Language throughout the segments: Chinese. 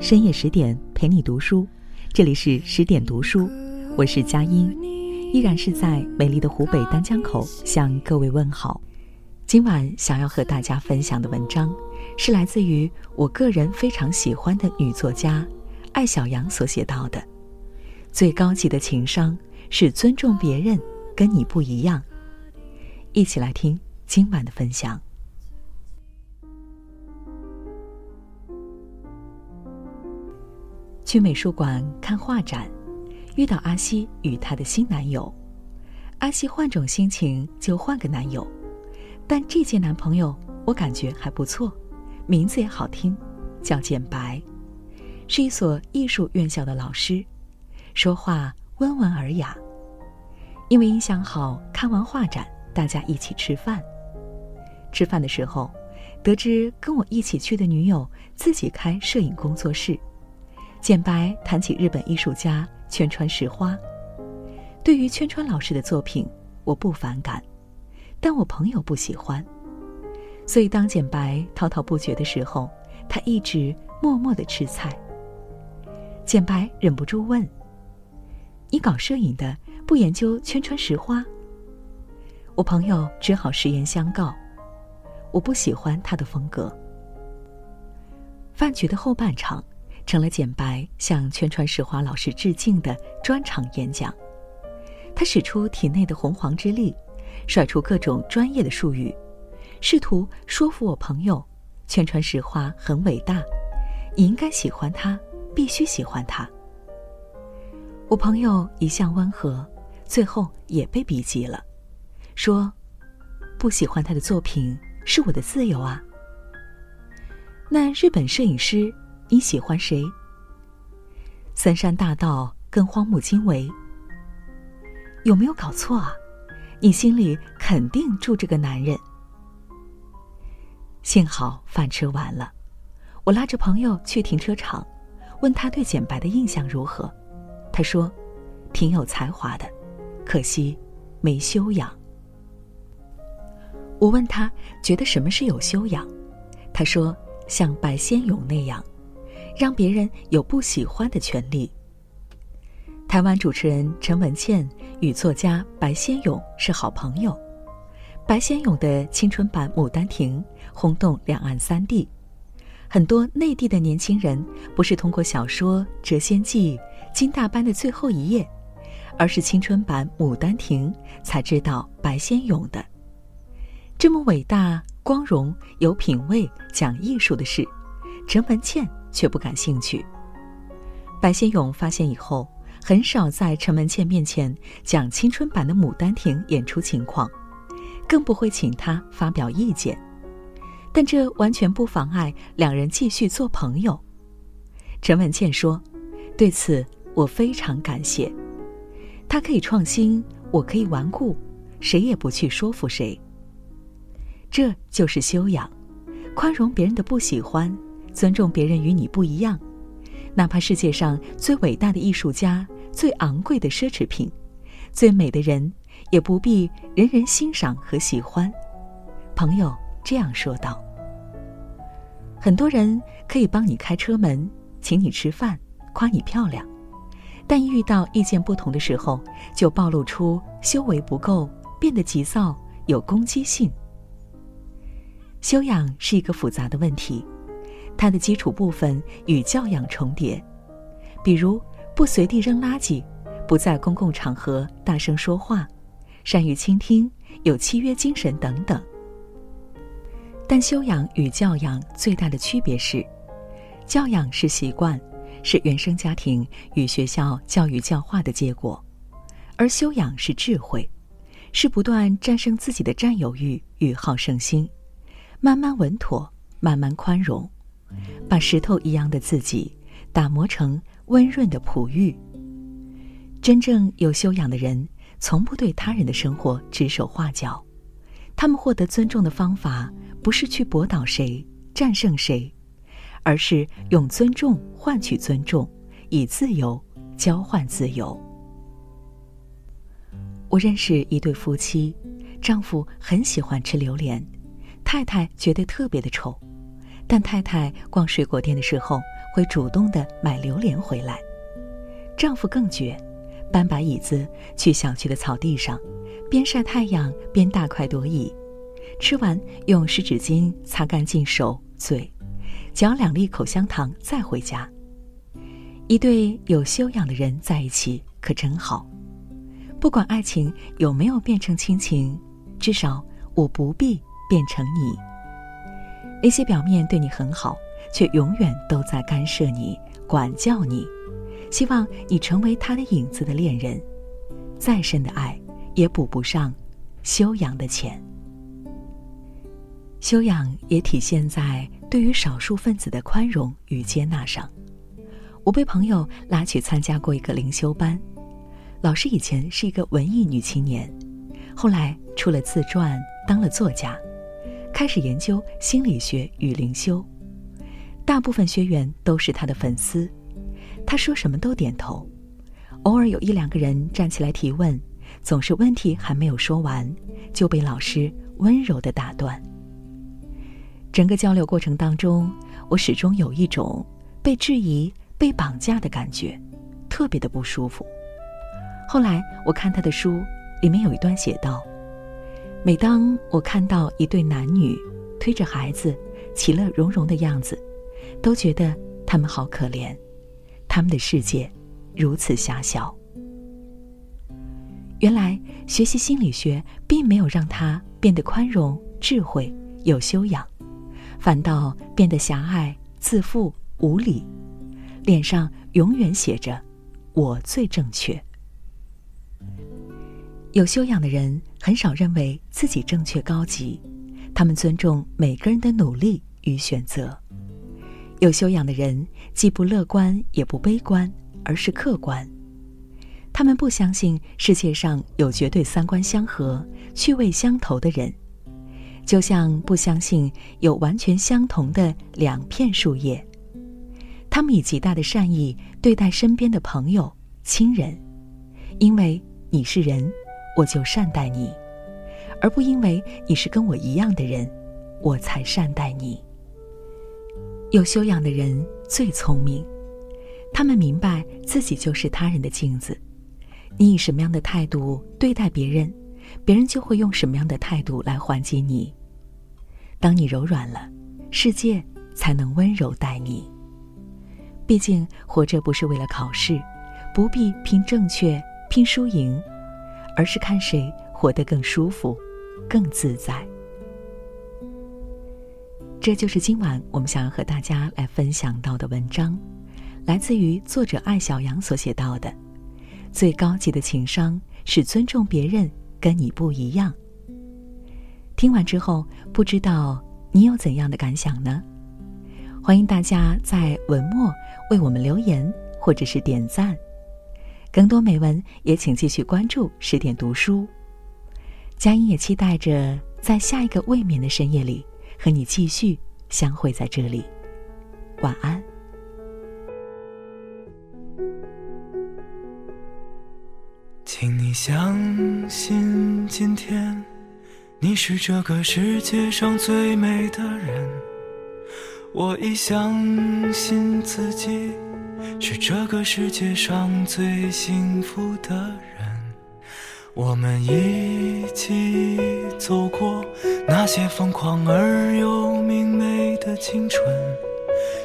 深夜十点陪你读书，这里是十点读书，我是佳音，依然是在美丽的湖北丹江口向各位问好。今晚想要和大家分享的文章，是来自于我个人非常喜欢的女作家艾小羊所写到的：最高级的情商是尊重别人跟你不一样。一起来听今晚的分享。去美术馆看画展，遇到阿西与她的新男友。阿西换种心情就换个男友，但这届男朋友我感觉还不错，名字也好听，叫简白，是一所艺术院校的老师，说话温文尔雅。因为印象好，看完画展，大家一起吃饭。吃饭的时候，得知跟我一起去的女友自己开摄影工作室。简白谈起日本艺术家圈川石花，对于圈川老师的作品，我不反感，但我朋友不喜欢，所以当简白滔滔不绝的时候，他一直默默的吃菜。简白忍不住问：“你搞摄影的，不研究圈川石花？”我朋友只好实言相告：“我不喜欢他的风格。”饭局的后半场。成了简白向圈川石花老师致敬的专场演讲。他使出体内的洪荒之力，甩出各种专业的术语，试图说服我朋友：圈川石花很伟大，你应该喜欢他，必须喜欢他。我朋友一向温和，最后也被逼急了，说：“不喜欢他的作品是我的自由啊。”那日本摄影师。你喜欢谁？三山大道跟荒木经惟，有没有搞错啊？你心里肯定住着个男人。幸好饭吃完了，我拉着朋友去停车场，问他对简白的印象如何。他说，挺有才华的，可惜没修养。我问他觉得什么是有修养，他说像白先勇那样。让别人有不喜欢的权利。台湾主持人陈文茜与作家白先勇是好朋友，白先勇的青春版《牡丹亭》轰动两岸三地，很多内地的年轻人不是通过小说《谪仙记》《金大班的最后一页》，而是青春版《牡丹亭》才知道白先勇的。这么伟大、光荣、有品位、讲艺术的事，陈文茜。却不感兴趣。白先勇发现以后，很少在陈文茜面前讲青春版的《牡丹亭》演出情况，更不会请他发表意见。但这完全不妨碍两人继续做朋友。陈文茜说：“对此我非常感谢。他可以创新，我可以顽固，谁也不去说服谁。这就是修养，宽容别人的不喜欢。”尊重别人与你不一样，哪怕世界上最伟大的艺术家、最昂贵的奢侈品、最美的人，也不必人人欣赏和喜欢。朋友这样说道。很多人可以帮你开车门，请你吃饭，夸你漂亮，但一遇到意见不同的时候，就暴露出修为不够，变得急躁，有攻击性。修养是一个复杂的问题。它的基础部分与教养重叠，比如不随地扔垃圾，不在公共场合大声说话，善于倾听，有契约精神等等。但修养与教养最大的区别是，教养是习惯，是原生家庭与学校教育教化的结果，而修养是智慧，是不断战胜自己的占有欲与好胜心，慢慢稳妥，慢慢宽容。把石头一样的自己打磨成温润的璞玉。真正有修养的人，从不对他人的生活指手画脚。他们获得尊重的方法，不是去驳倒谁、战胜谁，而是用尊重换取尊重，以自由交换自由。我认识一对夫妻，丈夫很喜欢吃榴莲，太太觉得特别的丑，但太太逛水果店的时候会主动的买榴莲回来。丈夫更绝，搬把椅子去小区的草地上，边晒太阳边大快朵颐，吃完用湿纸巾擦干净手嘴，嚼两粒口香糖再回家。一对有修养的人在一起可真好，不管爱情有没有变成亲情，至少我不必变成你。那些表面对你很好，却永远都在干涉你、管教你，希望你成为他的影子的恋人，再深的爱也补不上修养的钱。修养也体现在对于少数分子的宽容与接纳上。我被朋友拉去参加过一个灵修班，老师以前是一个文艺女青年，后来出了自传，当了作家，开始研究心理学与灵修。大部分学员都是他的粉丝，他说什么都点头，偶尔有一两个人站起来提问，总是问题还没有说完就被老师温柔的打断。整个交流过程当中，我始终有一种被质疑。被绑架的感觉，特别的不舒服。后来我看他的书，里面有一段写道：“每当我看到一对男女推着孩子，其乐融融的样子，都觉得他们好可怜，他们的世界如此狭小。”原来学习心理学并没有让他变得宽容、智慧、有修养，反倒变得狭隘、自负、无理。脸上永远写着“我最正确”。有修养的人很少认为自己正确高级，他们尊重每个人的努力与选择。有修养的人既不乐观也不悲观，而是客观。他们不相信世界上有绝对三观相合、趣味相投的人，就像不相信有完全相同的两片树叶。他们以极大的善意对待身边的朋友、亲人，因为你是人，我就善待你，而不因为你是跟我一样的人，我才善待你。有修养的人最聪明，他们明白自己就是他人的镜子，你以什么样的态度对待别人，别人就会用什么样的态度来还击你。当你柔软了，世界才能温柔待你。毕竟活着不是为了考试，不必拼正确、拼输赢，而是看谁活得更舒服、更自在。这就是今晚我们想要和大家来分享到的文章，来自于作者艾小阳所写到的：“最高级的情商是尊重别人跟你不一样。”听完之后，不知道你有怎样的感想呢？欢迎大家在文末为我们留言，或者是点赞。更多美文也请继续关注十点读书。佳音也期待着在下一个未眠的深夜里和你继续相会在这里。晚安。请你相信，今天你是这个世界上最美的人。我已相信自己是这个世界上最幸福的人。我们一起走过那些疯狂而又明媚的青春，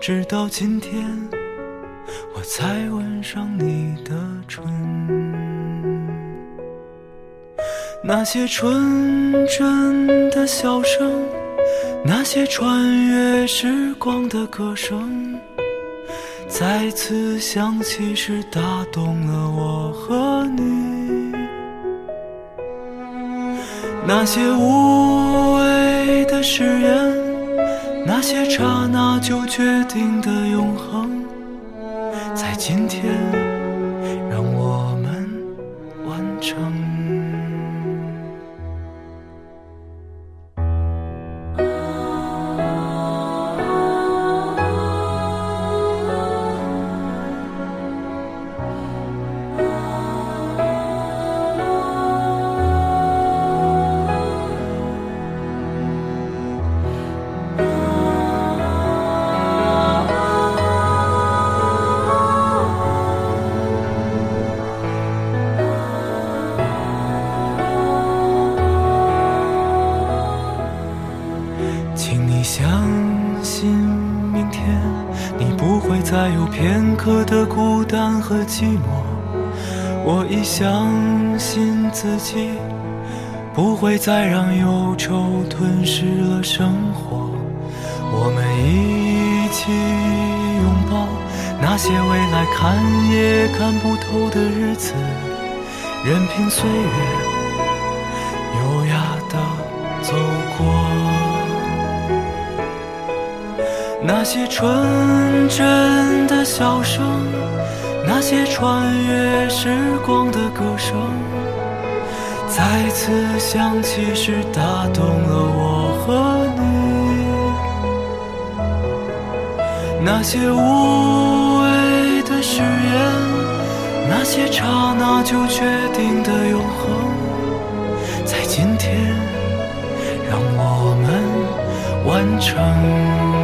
直到今天，我才吻上你的唇。那些纯真的笑声。那些穿越时光的歌声，再次想起时，打动了我和你。那些无谓的誓言，那些刹那就决定的永恒，在今天。我已相信自己不会再让忧愁吞噬了生活。我们一起拥抱那些未来看也看不透的日子，任凭岁月优雅地走过。那些纯真的笑声，那些穿越时光的歌声，再次响起时打动了我和你。那些无谓的誓言，那些刹那就决定的永恒，在今天让我们完成。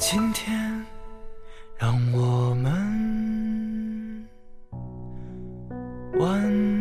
今天，让我们完。